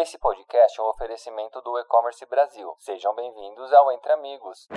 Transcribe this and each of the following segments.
Esse podcast é um oferecimento do E-Commerce Brasil. Sejam bem-vindos ao Entre Amigos.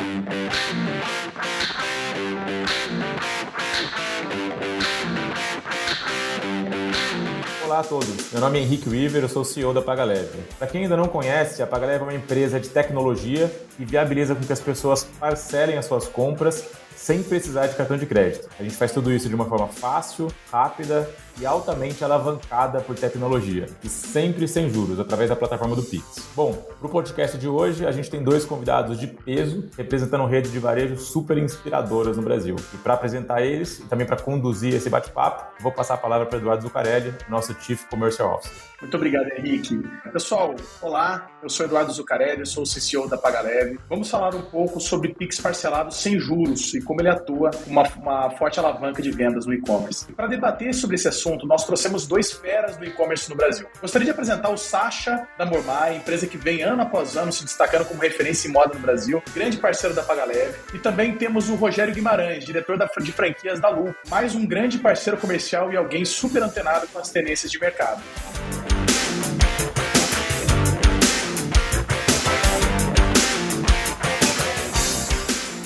Olá a todos, meu nome é Henrique Weaver, eu sou CEO da PagaLeve. Para quem ainda não conhece, a PagaLeve é uma empresa de tecnologia que viabiliza com que as pessoas parcelem as suas compras sem precisar de cartão de crédito. A gente faz tudo isso de uma forma fácil, rápida e altamente alavancada por tecnologia, e sempre sem juros, através da plataforma do Pix. Bom, para o podcast de hoje, a gente tem dois convidados de peso, representando redes de varejo super inspiradoras no Brasil. E para apresentar eles, e também para conduzir esse bate-papo, vou passar a palavra para Eduardo Zucarelli, nosso Chief Commercial Officer. Muito obrigado, Henrique. Pessoal, olá, eu sou Eduardo Zucarelli, sou o CCO da PagaLeve. Vamos falar um pouco sobre Pix parcelado sem juros e como ele atua uma, uma forte alavanca de vendas no e-commerce. Para debater sobre esse assunto, nós trouxemos dois feras do e-commerce no Brasil. Gostaria de apresentar o Sasha da Mormai, empresa que vem ano após ano se destacando como referência em moda no Brasil, grande parceiro da PagaLeve. E também temos o Rogério Guimarães, diretor da, de franquias da Lu, mais um grande parceiro comercial e alguém super antenado com as tendências de mercado.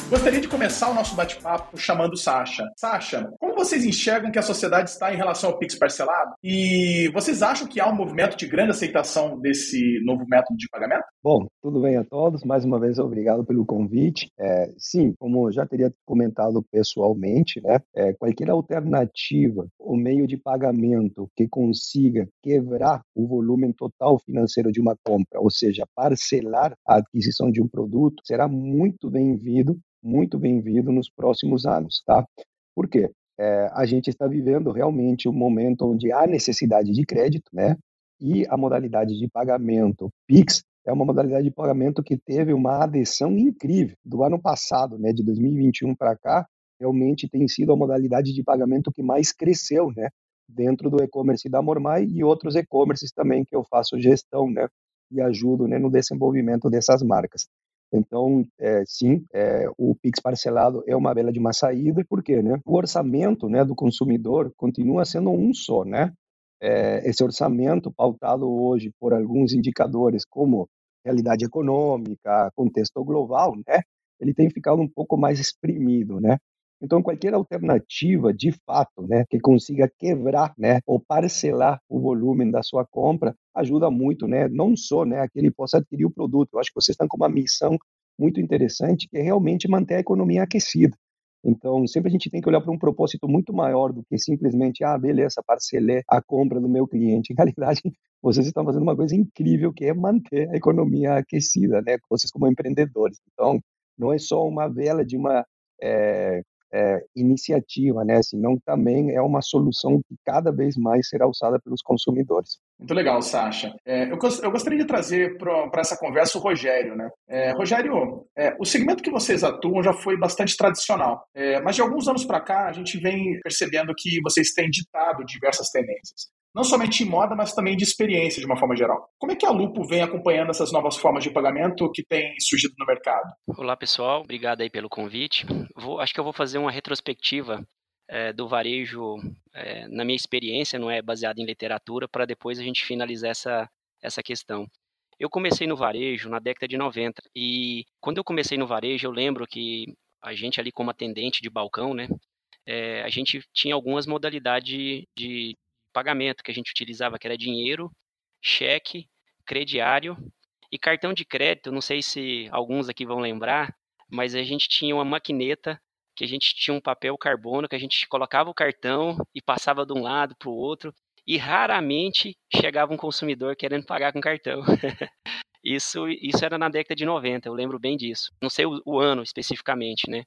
Gostaria de começar o nosso bate-papo chamando Sasha. Sasha, como vocês enxergam que a sociedade está em relação ao Pix parcelado? E vocês acham que há um movimento de grande aceitação desse novo método de pagamento? Bom, tudo bem a todos. Mais uma vez, obrigado pelo convite. É, sim, como já teria comentado pessoalmente, né, é, qualquer alternativa ou meio de pagamento que consiga quebrar o volume total financeiro de uma compra, ou seja, parcelar a aquisição de um produto, será muito bem-vindo muito bem-vindo nos próximos anos, tá? Por quê? É, a gente está vivendo realmente um momento onde há necessidade de crédito, né? E a modalidade de pagamento Pix é uma modalidade de pagamento que teve uma adesão incrível do ano passado, né? De 2021 para cá, realmente tem sido a modalidade de pagamento que mais cresceu, né? Dentro do e-commerce da Mormai e outros e-commerces também que eu faço gestão, né? E ajudo né, no desenvolvimento dessas marcas. Então, é, sim, é, o Pix parcelado é uma bela de uma saída, porque né, o orçamento né, do consumidor continua sendo um só, né? É, esse orçamento pautado hoje por alguns indicadores como realidade econômica, contexto global, né? Ele tem ficado um pouco mais exprimido, né? Então, qualquer alternativa, de fato, né, que consiga quebrar, né, ou parcelar o volume da sua compra, ajuda muito, né, não só, né, que ele possa adquirir o produto. Eu acho que vocês estão com uma missão muito interessante, que é realmente manter a economia aquecida. Então, sempre a gente tem que olhar para um propósito muito maior do que simplesmente, ah, beleza, parcelei a compra do meu cliente. Em realidade, vocês estão fazendo uma coisa incrível, que é manter a economia aquecida, né? Vocês como empreendedores. Então, não é só uma vela de uma é, é, iniciativa, né? Senão também é uma solução que cada vez mais será usada pelos consumidores. Muito legal, Sasha. É, eu, eu, gostaria de trazer para essa conversa o Rogério, né? É, Rogério, é, o segmento que vocês atuam já foi bastante tradicional, é, mas de alguns anos para cá a gente vem percebendo que vocês têm ditado diversas tendências não somente em moda, mas também de experiência de uma forma geral. Como é que a Lupo vem acompanhando essas novas formas de pagamento que têm surgido no mercado? Olá, pessoal. Obrigado aí pelo convite. Vou, acho que eu vou fazer uma retrospectiva é, do varejo é, na minha experiência, não é baseada em literatura, para depois a gente finalizar essa, essa questão. Eu comecei no varejo na década de 90 e quando eu comecei no varejo, eu lembro que a gente ali como atendente de balcão, né, é, a gente tinha algumas modalidades de, pagamento que a gente utilizava, que era dinheiro, cheque, crediário e cartão de crédito. Não sei se alguns aqui vão lembrar, mas a gente tinha uma maquineta que a gente tinha um papel carbono que a gente colocava o cartão e passava de um lado para o outro e raramente chegava um consumidor querendo pagar com cartão. isso, isso era na década de 90, eu lembro bem disso. Não sei o, o, ano especificamente, né?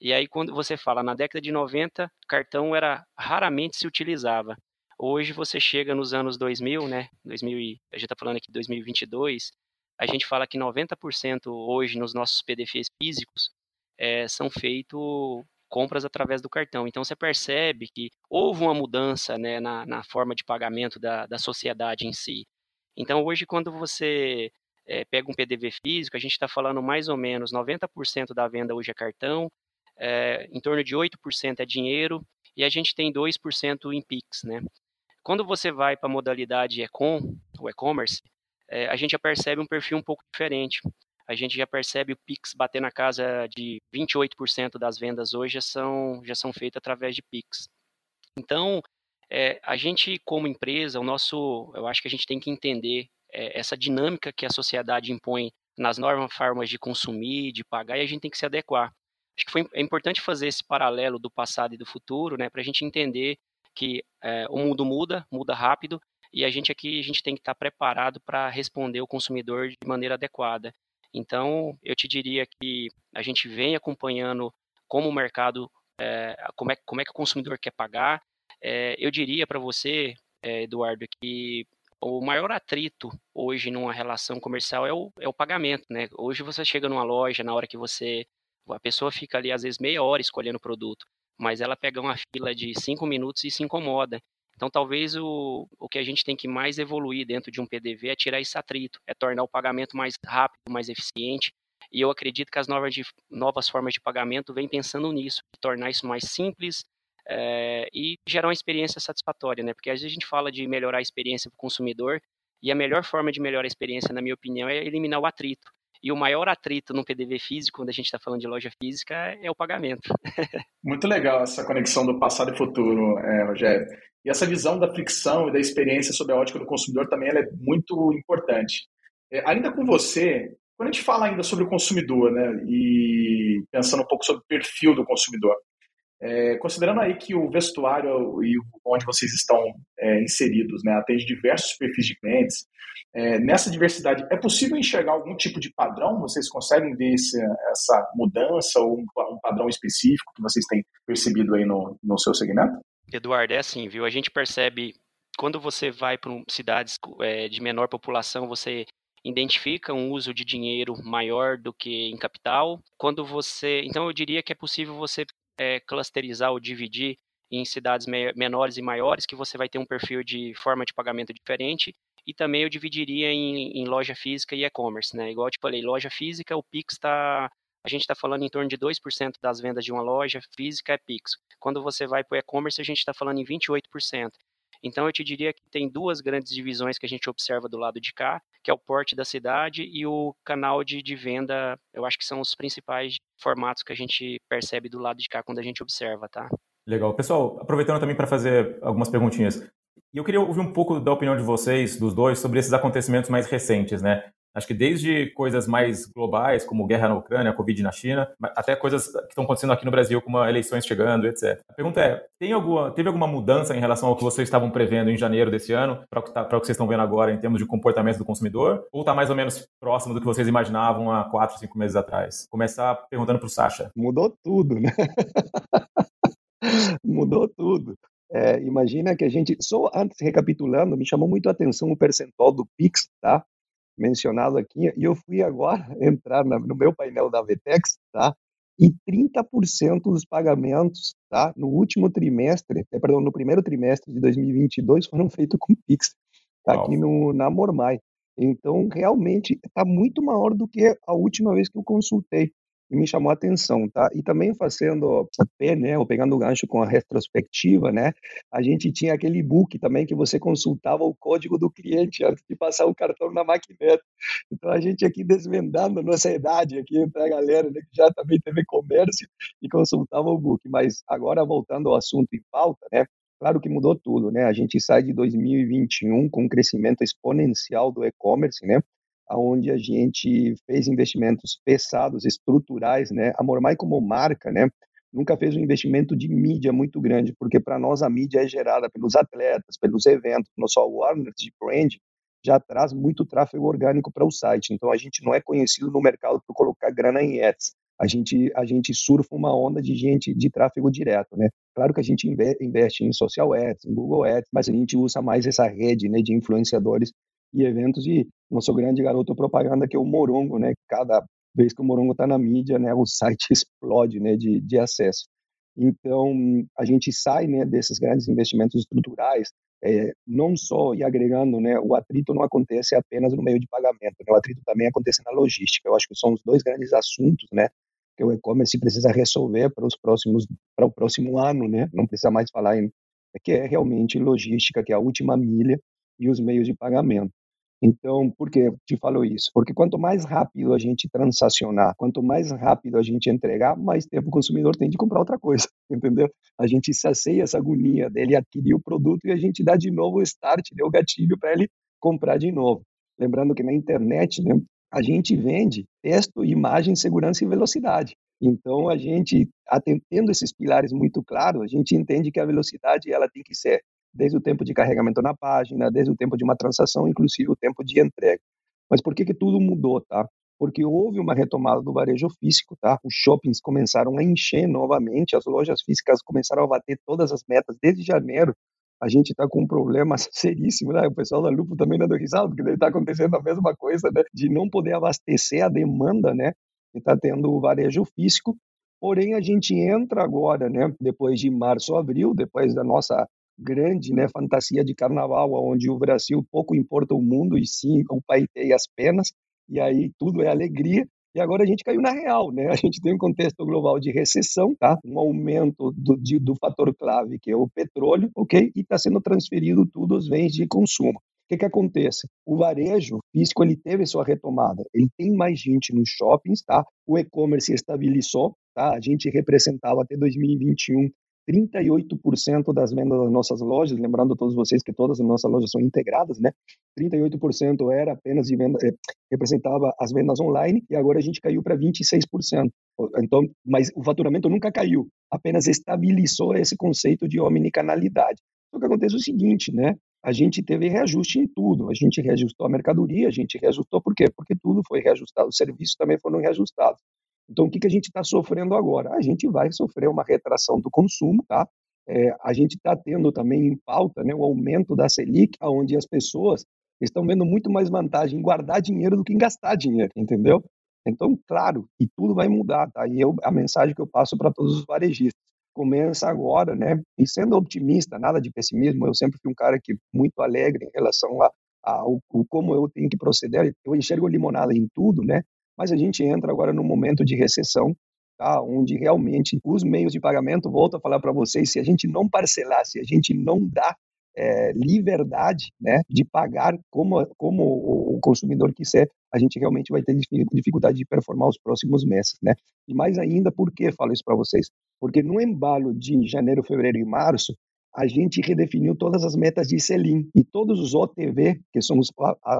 E aí quando você fala na década de 90, cartão era raramente se utilizava. Hoje você chega nos anos 2000, né? 2000 e, a gente está falando aqui de 2022, a gente fala que 90% hoje nos nossos PDFs físicos é, são feitos compras através do cartão. Então você percebe que houve uma mudança né, na, na forma de pagamento da, da sociedade em si. Então hoje quando você é, pega um PDV físico, a gente está falando mais ou menos 90% da venda hoje é cartão, é, em torno de 8% é dinheiro e a gente tem 2% em Pix, né? Quando você vai para a modalidade e-com, o e-commerce, é, a gente já percebe um perfil um pouco diferente. A gente já percebe o Pix bater na casa de 28% das vendas hoje já são, já são feitas através de Pix. Então, é, a gente como empresa, o nosso, eu acho que a gente tem que entender é, essa dinâmica que a sociedade impõe nas novas formas de consumir, de pagar, e a gente tem que se adequar. Acho que foi, é importante fazer esse paralelo do passado e do futuro, né, para a gente entender que é, o mundo muda, muda rápido, e a gente aqui a gente tem que estar preparado para responder o consumidor de maneira adequada. Então, eu te diria que a gente vem acompanhando como o mercado, é, como, é, como é que o consumidor quer pagar. É, eu diria para você, Eduardo, que o maior atrito hoje numa relação comercial é o, é o pagamento, né? Hoje você chega numa loja, na hora que você. A pessoa fica ali, às vezes, meia hora escolhendo o produto, mas ela pega uma fila de cinco minutos e se incomoda. Então, talvez o, o que a gente tem que mais evoluir dentro de um PDV é tirar esse atrito, é tornar o pagamento mais rápido, mais eficiente. E eu acredito que as novas, de, novas formas de pagamento vêm pensando nisso, tornar isso mais simples, é, e gerar uma experiência satisfatória, né? Porque às vezes a gente fala de melhorar a experiência para o consumidor e a melhor forma de melhorar a experiência, na minha opinião, é eliminar o atrito. E o maior atrito no PDV físico, quando a gente está falando de loja física, é o pagamento. Muito legal essa conexão do passado e futuro, é, Rogério. E essa visão da fricção e da experiência sob a ótica do consumidor também é muito importante. É, ainda com você, quando a gente fala ainda sobre o consumidor, né, e pensando um pouco sobre o perfil do consumidor, é, considerando aí que o vestuário e onde vocês estão é, inseridos né, atende diversos perfis de clientes, é, nessa diversidade, é possível enxergar algum tipo de padrão? Vocês conseguem ver esse, essa mudança ou um, um, padrão específico que vocês têm percebido aí no, no seu segmento? Eduardo, é assim, viu? A gente percebe quando você vai para cidades é, de menor população, você identifica um uso de dinheiro maior do que em capital. Quando você, então eu diria que é possível você é, clusterizar ou dividir em cidades me menores e maiores, que você vai ter um perfil de forma de pagamento diferente. E também eu dividiria em, em loja física e e-commerce, né? Igual eu te falei, loja física, o Pix está. A gente está falando em torno de 2% das vendas de uma loja física é Pix. Quando você vai para o e-commerce, a gente está falando em 28%. Então, eu te diria que tem duas grandes divisões que a gente observa do lado de cá, que é o porte da cidade e o canal de, de venda. Eu acho que são os principais formatos que a gente percebe do lado de cá quando a gente observa, tá? Legal. Pessoal, aproveitando também para fazer algumas perguntinhas. E eu queria ouvir um pouco da opinião de vocês, dos dois, sobre esses acontecimentos mais recentes, né? Acho que desde coisas mais globais, como guerra na Ucrânia, Covid na China, até coisas que estão acontecendo aqui no Brasil, como eleições chegando, etc. A pergunta é: tem alguma, teve alguma mudança em relação ao que vocês estavam prevendo em janeiro desse ano, para o, que tá, que vocês estão vendo agora em termos de comportamento do consumidor? Ou está mais ou menos próximo do que vocês imaginavam há quatro, cinco meses atrás? Começar perguntando para o Sasha. Mudou tudo, né? Mudou tudo. É, imagina que a gente, só antes recapitulando, me chamou muito a atenção o percentual do Pix, tá? Mencionado aqui, e eu fui agora entrar no meu painel da Vetex, tá? E 30% dos pagamentos, tá? No último trimestre, é, perdão, no primeiro trimestre de 2022 foram feitos com Pix, tá? aqui no, na Mormai. Então, realmente, está muito maior do que a última vez que eu consultei me chamou a atenção, tá? E também fazendo pé, né, ou pegando o gancho com a retrospectiva, né, a gente tinha aquele e-book também que você consultava o código do cliente antes de passar o cartão na maquineta. Então a gente aqui desvendando nossa idade aqui para a galera né, que já também teve comércio e consultava o book. Mas agora voltando ao assunto em pauta, né, Claro que mudou tudo, né? A gente sai de 2021 com um crescimento exponencial do e-commerce, né? Onde a gente fez investimentos pesados, estruturais, né? A Mormai como marca, né? Nunca fez um investimento de mídia muito grande, porque para nós a mídia é gerada pelos atletas, pelos eventos, não só o Warner de brand já traz muito tráfego orgânico para o site. Então a gente não é conhecido no mercado por colocar grana em ads. A gente a gente surfa uma onda de gente de tráfego direto, né? Claro que a gente investe em social ads, em Google Ads, mas a gente usa mais essa rede, né, de influenciadores e eventos e nosso grande garoto propaganda que é o Morongo, né? Cada vez que o Morongo está na mídia, né, o site explode, né, de, de acesso. Então a gente sai, né, desses grandes investimentos estruturais, é, não só e agregando, né, o atrito não acontece apenas no meio de pagamento, né, o atrito também acontece na logística. Eu acho que são os dois grandes assuntos, né, que o e-commerce precisa resolver para os próximos para o próximo ano, né? Não precisa mais falar em que é realmente logística, que é a última milha e os meios de pagamento. Então, por que te falo isso? Porque quanto mais rápido a gente transacionar, quanto mais rápido a gente entregar, mais tempo o consumidor tem de comprar outra coisa, entendeu? A gente sacia essa agonia dele adquirir o produto e a gente dá de novo o start, né, o gatilho para ele comprar de novo. Lembrando que na internet, né, a gente vende texto, imagem, segurança e velocidade. Então, a gente, atendendo esses pilares muito claros, a gente entende que a velocidade ela tem que ser desde o tempo de carregamento na página, desde o tempo de uma transação, inclusive o tempo de entrega. Mas por que que tudo mudou, tá? Porque houve uma retomada do varejo físico, tá? Os shoppings começaram a encher novamente, as lojas físicas começaram a bater todas as metas desde janeiro. A gente está com um problema seríssimo, né? O pessoal da Lupo também dando risada, porque está acontecendo a mesma coisa, né? De não poder abastecer a demanda, né? E está tendo o varejo físico. Porém, a gente entra agora, né? Depois de março, abril, depois da nossa grande né, fantasia de carnaval, onde o Brasil pouco importa o mundo e sim o país e as penas, e aí tudo é alegria. E agora a gente caiu na real, né? A gente tem um contexto global de recessão, tá? Um aumento do, de, do fator clave, que é o petróleo, ok? E está sendo transferido tudo os bens de consumo. O que, que acontece? O varejo físico ele teve sua retomada. Ele tem mais gente nos shoppings, tá? O e-commerce estabilizou, tá? A gente representava até 2021 38% das vendas das nossas lojas, lembrando a todos vocês que todas as nossas lojas são integradas, né? 38% era apenas de venda, eh, representava as vendas online e agora a gente caiu para 26%. Então, mas o faturamento nunca caiu, apenas estabilizou esse conceito de omnicanalidade. O que acontece é o seguinte, né? A gente teve reajuste em tudo. A gente reajustou a mercadoria, a gente reajustou por quê? Porque tudo foi reajustado, os serviços também foram reajustados. Então, o que, que a gente está sofrendo agora? A gente vai sofrer uma retração do consumo, tá? É, a gente está tendo também em pauta né, o aumento da Selic, onde as pessoas estão vendo muito mais vantagem em guardar dinheiro do que em gastar dinheiro, entendeu? Então, claro, e tudo vai mudar, tá? E eu, a mensagem que eu passo para todos os varejistas, começa agora, né? E sendo otimista, nada de pessimismo, eu sempre fui um cara que muito alegre em relação a, a, ao, como eu tenho que proceder, eu enxergo limonada em tudo, né? Mas a gente entra agora num momento de recessão, tá? onde realmente os meios de pagamento, volto a falar para vocês, se a gente não parcelar, se a gente não dá é, liberdade né, de pagar como, como o consumidor quiser, a gente realmente vai ter dificuldade de performar os próximos meses. Né? E mais ainda, por que falo isso para vocês? Porque no embalo de janeiro, fevereiro e março, a gente redefiniu todas as metas de Selim e todos os OTV, que são os,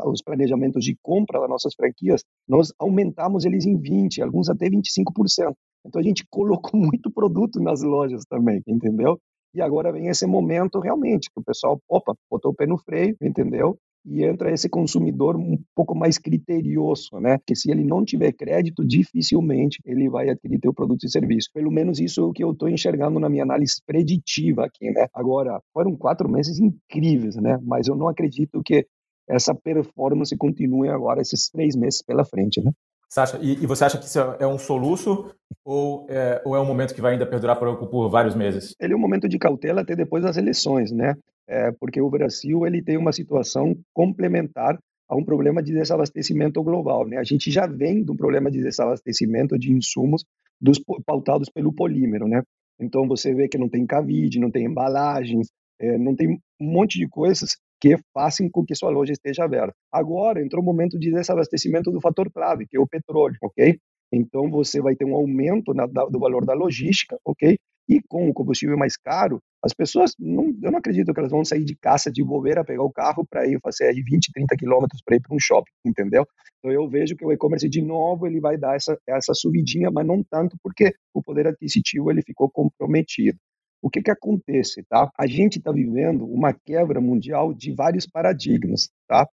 os planejamentos de compra das nossas franquias, nós aumentamos eles em 20, alguns até 25%. Então a gente colocou muito produto nas lojas também, entendeu? E agora vem esse momento realmente que o pessoal, opa, botou o pé no freio, entendeu? E entra esse consumidor um pouco mais criterioso, né? Que se ele não tiver crédito, dificilmente ele vai adquirir teu produto e serviço. Pelo menos isso é o que eu estou enxergando na minha análise preditiva aqui, né? Agora, foram quatro meses incríveis, né? Mas eu não acredito que essa performance continue agora esses três meses pela frente, né? Sasha, e, e, você acha que isso é um soluço ou é, ou é um momento que vai ainda perdurar por, por vários meses? Ele é um momento de cautela até depois das eleições, né? É, porque o Brasil ele tem uma situação complementar a um problema de desabastecimento global. Né? A gente já vem de um problema de desabastecimento de insumos dos, pautados pelo polímero. Né? Então você vê que não tem cavide, não tem embalagens, é, não tem um monte de coisas que façam com que sua loja esteja aberta. Agora entrou o momento de desabastecimento do fator clave, que é o petróleo, ok? Então você vai ter um aumento na, do valor da logística, ok? E com o combustível mais caro, as pessoas, não, eu não acredito que elas vão sair de caça de bobeira, pegar o carro para ir fazer aí 20, 30 quilômetros para ir para um shopping, entendeu? Então eu vejo que o e-commerce de novo ele vai dar essa, essa subidinha, mas não tanto porque o poder aquisitivo ele ficou comprometido. O que que acontece, tá? A gente está vivendo uma quebra mundial de vários paradigmas, tá?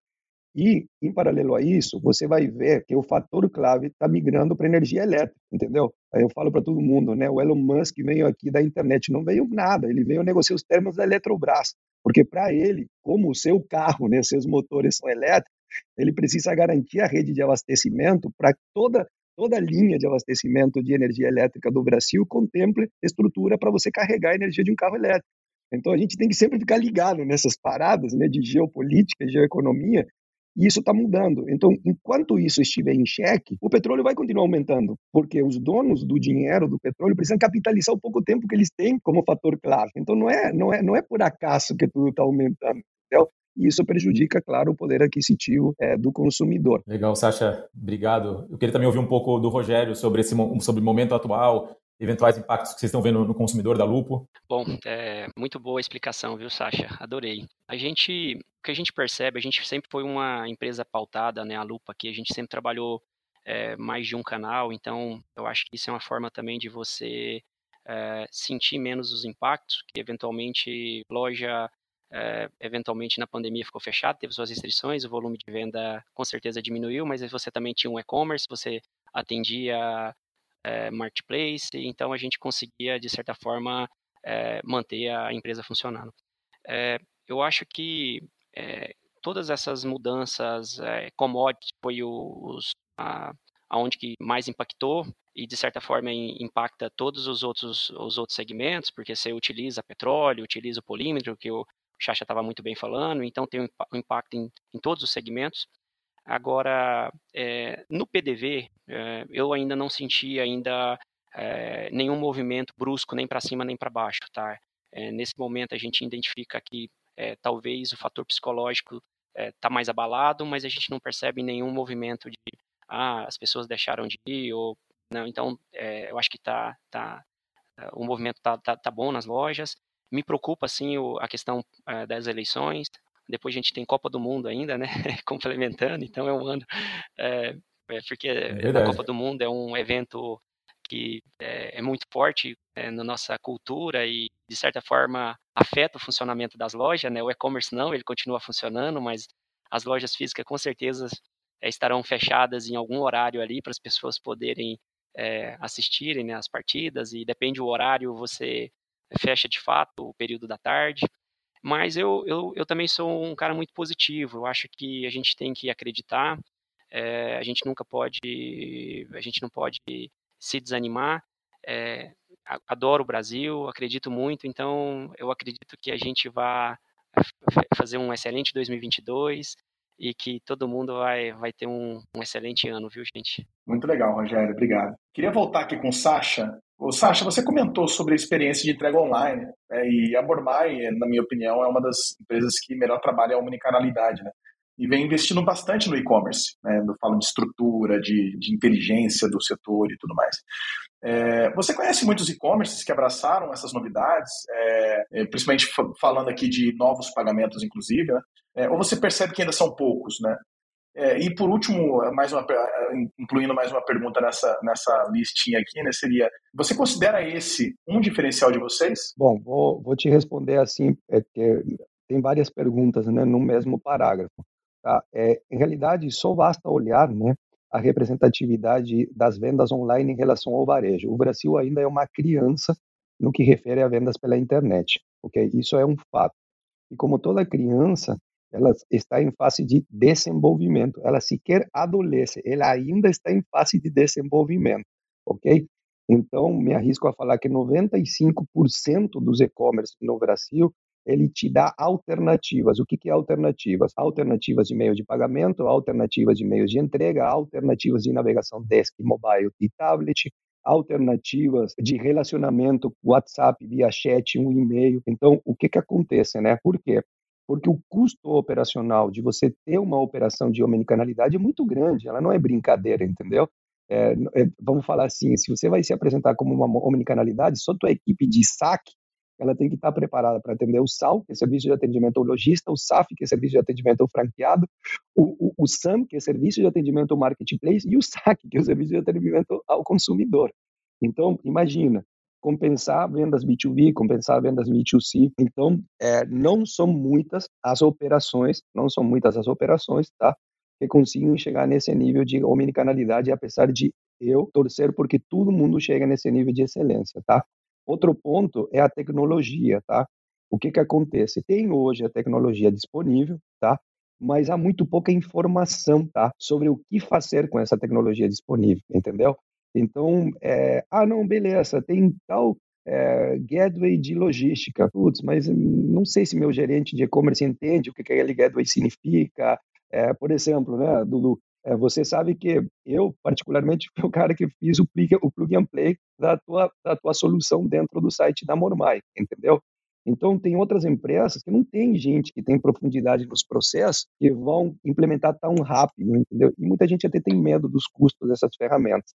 E, em paralelo a isso, você vai ver que o fator clave está migrando para energia elétrica, entendeu? Aí eu falo para todo mundo, né? O Elon Musk veio aqui da internet, não veio nada, ele veio negociar os termos da Eletrobras, porque para ele, como o seu carro, né, seus motores são elétricos, ele precisa garantir a rede de abastecimento para toda toda a linha de abastecimento de energia elétrica do Brasil contemple estrutura para você carregar a energia de um carro elétrico. Então a gente tem que sempre ficar ligado nessas paradas né, de geopolítica, geoeconomia, e isso está mudando. Então, enquanto isso estiver em xeque, o petróleo vai continuar aumentando, porque os donos do dinheiro do petróleo precisam capitalizar o pouco tempo que eles têm como fator clave. Então, não é, não é, não é por acaso que tudo está aumentando. Entendeu? e isso prejudica, claro, o poder aquisitivo é, do consumidor. Legal, Sasha, obrigado. Eu queria também ouvir um pouco do Rogério sobre esse sobre o momento atual, eventuais impactos que vocês estão vendo no consumidor da Lupo? Bom, é, muito boa explicação, viu, Sasha? Adorei. A gente, o que a gente percebe, a gente sempre foi uma empresa pautada, né, a Lupo aqui, a gente sempre trabalhou é, mais de um canal, então eu acho que isso é uma forma também de você é, sentir menos os impactos, que eventualmente loja, é, eventualmente na pandemia ficou fechada, teve suas restrições, o volume de venda com certeza diminuiu, mas você também tinha um e-commerce, você atendia é, marketplace, então a gente conseguia, de certa forma, é, manter a empresa funcionando. É, eu acho que todas essas mudanças, é, foi os, a, aonde que mais impactou e de certa forma impacta todos os outros os outros segmentos, porque você utiliza petróleo, utiliza o polímetro, que o Chacha estava muito bem falando, então tem um impacto em, em todos os segmentos. Agora, é, no PDV, é, eu ainda não senti ainda é, nenhum movimento brusco, nem para cima nem para baixo, tá? nesse momento a gente identifica que talvez o fator psicológico está mais abalado, mas a gente não percebe nenhum movimento de ah, as pessoas deixaram de ir ou não. Então, eu acho que tá, tá, o movimento tá, tá, tá bom nas lojas. Me preocupa, sim, a questão das eleições. Depois a gente tem Copa do Mundo ainda, né? Complementando, então é um ano. É, é porque é a Copa do Mundo é um evento que é, é muito forte é, na nossa cultura e, de certa forma, afeta o funcionamento das lojas, né? O e-commerce não, ele continua funcionando, mas as lojas físicas com certeza estarão fechadas em algum horário ali para as pessoas poderem é, assistirem né, as partidas e depende do horário você fecha de fato o período da tarde. Mas eu, eu, eu também sou um cara muito positivo. Eu acho que a gente tem que acreditar. É, a gente nunca pode, a gente não pode se desanimar. É, adoro o Brasil, acredito muito. Então, eu acredito que a gente vai fazer um excelente 2022 e que todo mundo vai, vai ter um, um excelente ano, viu, gente? Muito legal, Rogério. Obrigado. Queria voltar aqui com o Sasha Ô, Sasha, você comentou sobre a experiência de entrega online, né, e a Bormai, na minha opinião, é uma das empresas que melhor trabalha a omnicanalidade, né? E vem investindo bastante no e-commerce, né? Eu falo de estrutura, de, de inteligência do setor e tudo mais. É, você conhece muitos e-commerces que abraçaram essas novidades, é, é principalmente falando aqui de novos pagamentos, inclusive, né? É, ou você percebe que ainda são poucos, né? É, e por último, mais uma, incluindo mais uma pergunta nessa, nessa listinha aqui, né, seria: você considera esse um diferencial de vocês? Bom, vou, vou te responder assim, é que tem várias perguntas né, no mesmo parágrafo. Tá? É, em realidade, só basta olhar né, a representatividade das vendas online em relação ao varejo. O Brasil ainda é uma criança no que refere a vendas pela internet, ok? Isso é um fato. E como toda criança, ela está em fase de desenvolvimento, ela sequer adolesce, ela ainda está em fase de desenvolvimento, ok? Então, me arrisco a falar que 95% dos e-commerce no Brasil, ele te dá alternativas. O que, que é alternativas? Alternativas de meio de pagamento, alternativas de meios de entrega, alternativas de navegação desk, mobile e tablet, alternativas de relacionamento, WhatsApp, via chat, um e-mail. Então, o que que acontece, né? Por quê? Porque o custo operacional de você ter uma operação de omnicanalidade é muito grande, ela não é brincadeira, entendeu? É, é, vamos falar assim, se você vai se apresentar como uma omnicanalidade, só tua equipe de saque, ela tem que estar preparada para atender o SAL, que é serviço de atendimento ao lojista, o SAF, que é serviço de atendimento ao franqueado, o, o, o SAM, que é serviço de atendimento ao marketplace, e o SAC, que é o serviço de atendimento ao consumidor. Então, imagina, compensar vendas B2B, compensar vendas B2C. Então, é, não são muitas as operações, não são muitas as operações, tá? Que conseguem chegar nesse nível de omnicanalidade, apesar de eu torcer porque todo mundo chega nesse nível de excelência, tá? Outro ponto é a tecnologia, tá? O que que acontece? Tem hoje a tecnologia disponível, tá? Mas há muito pouca informação, tá? Sobre o que fazer com essa tecnologia disponível, entendeu? Então, é, ah, não, beleza, tem tal é, gateway de logística. Putz, mas não sei se meu gerente de e-commerce entende o que aquele gateway significa. É, por exemplo, né, Dudu, é, você sabe que eu, particularmente, fui o cara que fiz o plug, o plug and play da tua, da tua solução dentro do site da Mormai, entendeu? Então, tem outras empresas que não tem gente que tem profundidade nos processos que vão implementar tão rápido, entendeu? E muita gente até tem medo dos custos dessas ferramentas.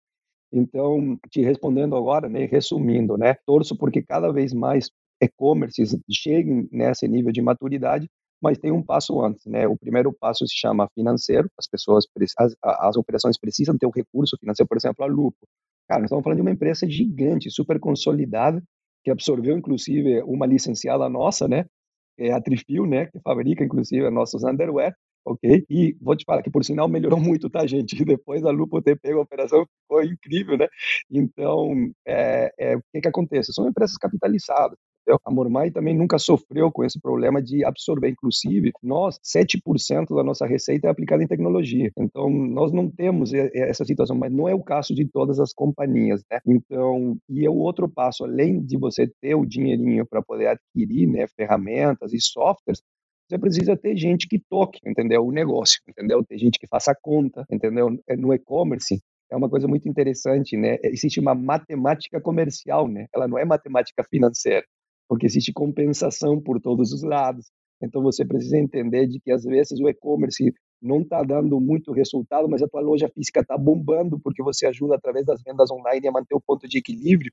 Então, te respondendo agora, né, resumindo, né, torço porque cada vez mais e-commerces cheguem nesse nível de maturidade, mas tem um passo antes, né? O primeiro passo se chama financeiro, as pessoas, as, as operações precisam ter um recurso financeiro, por exemplo, a Lupo. Cara, nós estamos falando de uma empresa gigante, super consolidada, que absorveu inclusive uma licenciada nossa, né? É a Trifil, né? Que fabrica inclusive nossos underwear, ok? E vou te falar que por sinal melhorou muito, tá, gente? Depois a Lupo ter pego a operação ficou incrível, né? Então, é, é, o que que acontece? São empresas capitalizadas, a Mormai também nunca sofreu com esse problema de absorver. Inclusive, nós, 7% da nossa receita é aplicada em tecnologia. Então, nós não temos essa situação, mas não é o caso de todas as companhias, né? Então, e é o outro passo, além de você ter o dinheirinho para poder adquirir né, ferramentas e softwares, você precisa ter gente que toque, entendeu? O negócio, entendeu? Ter gente que faça conta, entendeu? É, no e-commerce, é uma coisa muito interessante, né? Existe uma matemática comercial, né? Ela não é matemática financeira porque existe compensação por todos os lados. Então você precisa entender de que às vezes o e-commerce não está dando muito resultado, mas a tua loja física está bombando porque você ajuda através das vendas online a manter o ponto de equilíbrio,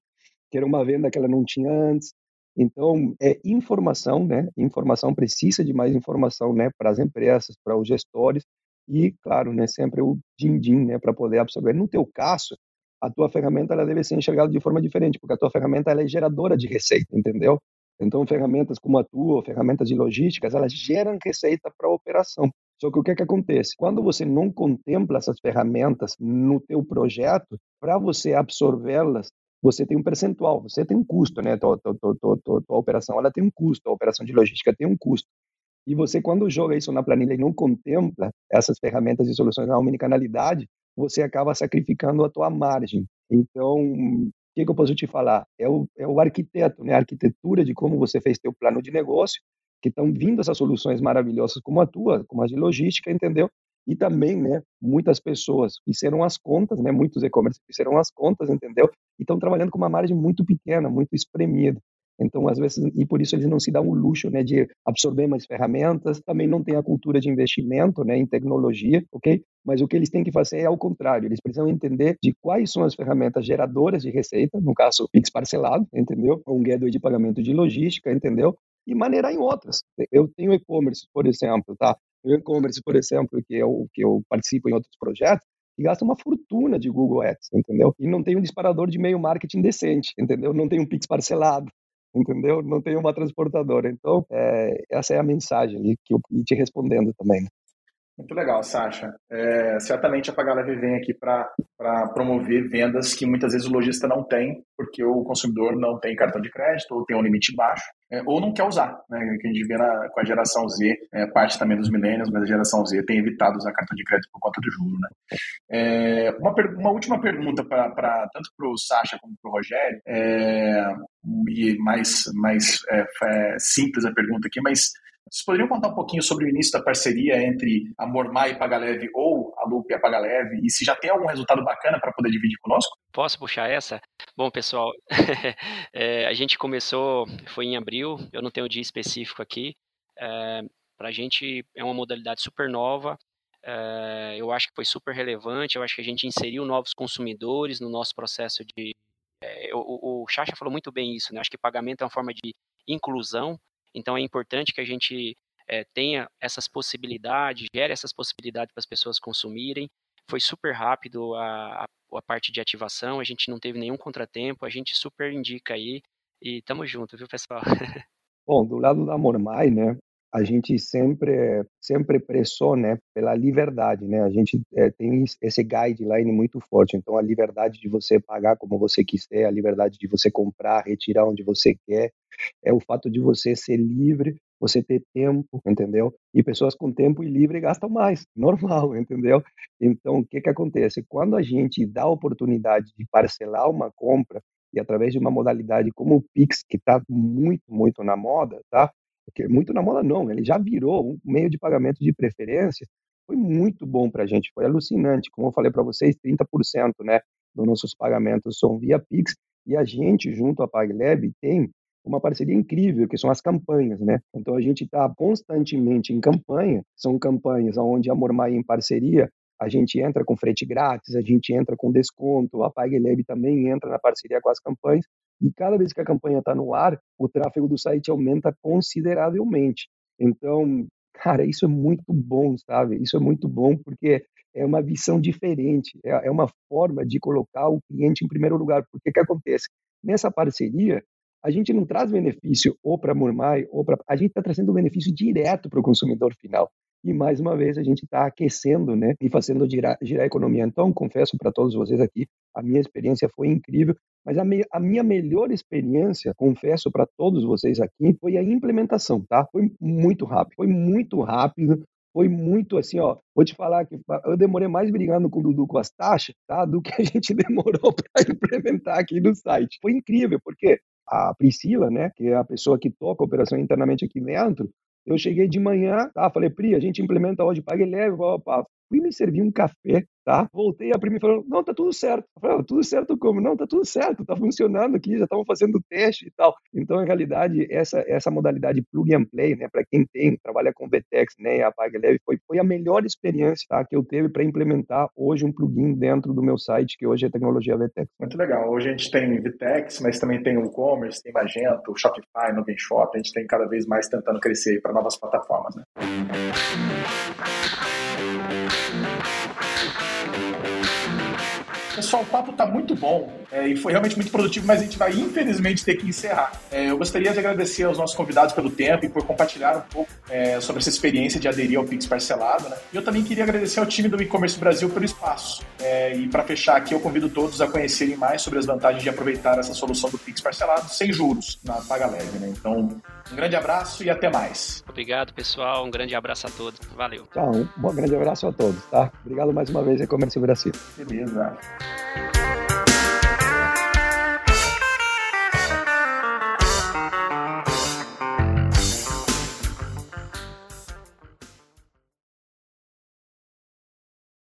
que era uma venda que ela não tinha antes. Então, é informação, né? Informação precisa de mais informação, né, para as empresas, para os gestores e, claro, né, sempre o din-din, né, para poder absorver. No teu caso, a tua ferramenta ela deve ser enxergada de forma diferente, porque a tua ferramenta ela é geradora de receita, entendeu? Então, ferramentas como a tua, ferramentas de logísticas, elas geram receita para a operação. Só que o que, é que acontece? Quando você não contempla essas ferramentas no teu projeto, para você absorvê-las, você tem um percentual, você tem um custo, né? Tua, tua, tua, tua, operação ela tem um custo, a operação de logística tem um custo. E você, quando joga isso na planilha e não contempla essas ferramentas e soluções na omnicanalidade, você acaba sacrificando a tua margem. Então, o que, que, eu posso te falar? É o, é o arquiteto, né? a arquitetura de como você fez teu plano de negócio, que estão vindo essas soluções maravilhosas como a tua, como a de logística, entendeu? E também, né, muitas pessoas fizeram as contas, né, muitos e-commerce fizeram as contas, entendeu? E estão trabalhando com uma margem muito pequena, muito espremida. Então, às vezes, e por isso eles não se dão o luxo, né, de absorver mais ferramentas, também não tem a cultura de investimento, né, em tecnologia, ok? Mas o que eles têm que fazer é ao contrário, eles precisam entender de quais são as ferramentas geradoras de receita, no caso, Pix parcelado, entendeu? Ou um gateway de pagamento de logística, entendeu? E maneirar em outras. Eu tenho e-commerce, por exemplo, tá? E-commerce, por exemplo, que eu, que eu participo em outros projetos, e gasta uma fortuna de Google Ads, entendeu? E não tem um disparador de e-mail marketing decente, entendeu? Não tem um Pix parcelado, entendeu? Não tem uma transportadora. Então, é, essa é a mensagem ali que eu e te respondendo também. Né? Muito legal, Sasha. É, certamente a Pagaleve vem aqui para promover vendas que muitas vezes o lojista não tem, porque o consumidor não tem cartão de crédito ou tem um limite baixo, é, ou não quer usar. Né? Que a gente vê na, com a geração Z, é, parte também dos milênios, mas a geração Z tem evitado usar cartão de crédito por conta do juro. Né? É, uma, uma última pergunta para tanto para o Sasha como para o Rogério, é, e mais, mais é, é, simples a pergunta aqui, mas vocês poderiam contar um pouquinho sobre o início da parceria entre a Mormai e Pagaleve ou a Lupe e a Pagaleve e se já tem algum resultado bacana para poder dividir conosco? Posso puxar essa? Bom, pessoal, é, a gente começou, foi em abril, eu não tenho um dia específico aqui. É, para a gente é uma modalidade super nova, é, eu acho que foi super relevante, eu acho que a gente inseriu novos consumidores no nosso processo de. É, o, o Chacha falou muito bem isso, né? Acho que pagamento é uma forma de inclusão, então é importante que a gente é, tenha essas possibilidades, gere essas possibilidades para as pessoas consumirem. Foi super rápido a, a, a, parte de ativação, a gente não teve nenhum contratempo, a gente super indica aí e tamo junto, viu, pessoal? Bom, do lado da Mormai, né, a gente sempre sempre pressou, né, pela liberdade, né? A gente é, tem esse guideline muito forte. Então, a liberdade de você pagar como você quiser, a liberdade de você comprar, retirar onde você quer, é o fato de você ser livre, você ter tempo, entendeu? E pessoas com tempo e livre gastam mais, normal, entendeu? Então, o que que acontece? Quando a gente dá a oportunidade de parcelar uma compra e através de uma modalidade como o Pix, que está muito, muito na moda, tá? Porque muito na moda não, ele já virou um meio de pagamento de preferência, foi muito bom para a gente, foi alucinante, como eu falei para vocês, 30% né, dos nossos pagamentos são via Pix, e a gente, junto à PagLab, tem uma parceria incrível, que são as campanhas, né? Então a gente está constantemente em campanha, são campanhas onde a Mormai em parceria a gente entra com frete grátis, a gente entra com desconto, a PagLab também entra na parceria com as campanhas, e cada vez que a campanha está no ar, o tráfego do site aumenta consideravelmente. Então, cara, isso é muito bom, sabe? Isso é muito bom porque é uma visão diferente, é, é uma forma de colocar o cliente em primeiro lugar. Porque que acontece? Nessa parceria, a gente não traz benefício ou para a Murmai, ou para. A gente está trazendo benefício direto para o consumidor final. E mais uma vez a gente está aquecendo, né, e fazendo girar, girar a economia. Então, confesso para todos vocês aqui, a minha experiência foi incrível, mas a, me, a minha melhor experiência, confesso para todos vocês aqui, foi a implementação, tá? Foi muito rápido, foi muito rápido, foi muito assim, ó. Vou te falar que eu demorei mais brigando com o Dudu com as taxas, tá? Do que a gente demorou para implementar aqui no site. Foi incrível, porque a Priscila, né, que é a pessoa que toca a operação internamente aqui dentro, eu cheguei de manhã, tá? Falei, Pri, a gente implementa hoje, pague leve, opa. Fui me servir um café, tá? Voltei, a prima falou, não, tá tudo certo. Eu falei, tudo certo como? Não, tá tudo certo, tá funcionando aqui, já estamos fazendo teste e tal. Então, em realidade, essa, essa modalidade plug and play, né, para quem tem, trabalha com VTEX, né, a PagLeve, foi, foi a melhor experiência tá, que eu teve para implementar hoje um plugin dentro do meu site, que hoje é tecnologia VTEX. Muito legal. Hoje a gente tem VTEX, mas também tem o e-commerce, tem Magento, Shopify, Shop, a gente tem cada vez mais tentando crescer para novas plataformas, né? Pessoal, o papo está muito bom é, e foi realmente muito produtivo, mas a gente vai infelizmente ter que encerrar. É, eu gostaria de agradecer aos nossos convidados pelo tempo e por compartilhar um pouco é, sobre essa experiência de aderir ao Pix parcelado. Né? E eu também queria agradecer ao time do e-commerce Brasil pelo espaço. É, e para fechar aqui, eu convido todos a conhecerem mais sobre as vantagens de aproveitar essa solução do Pix parcelado sem juros na Paga Leve. Né? Então, um grande abraço e até mais. Obrigado, pessoal. Um grande abraço a todos. Valeu. Tchau. Um grande abraço a todos, tá? Obrigado mais uma vez, e-commerce Brasil. Beleza.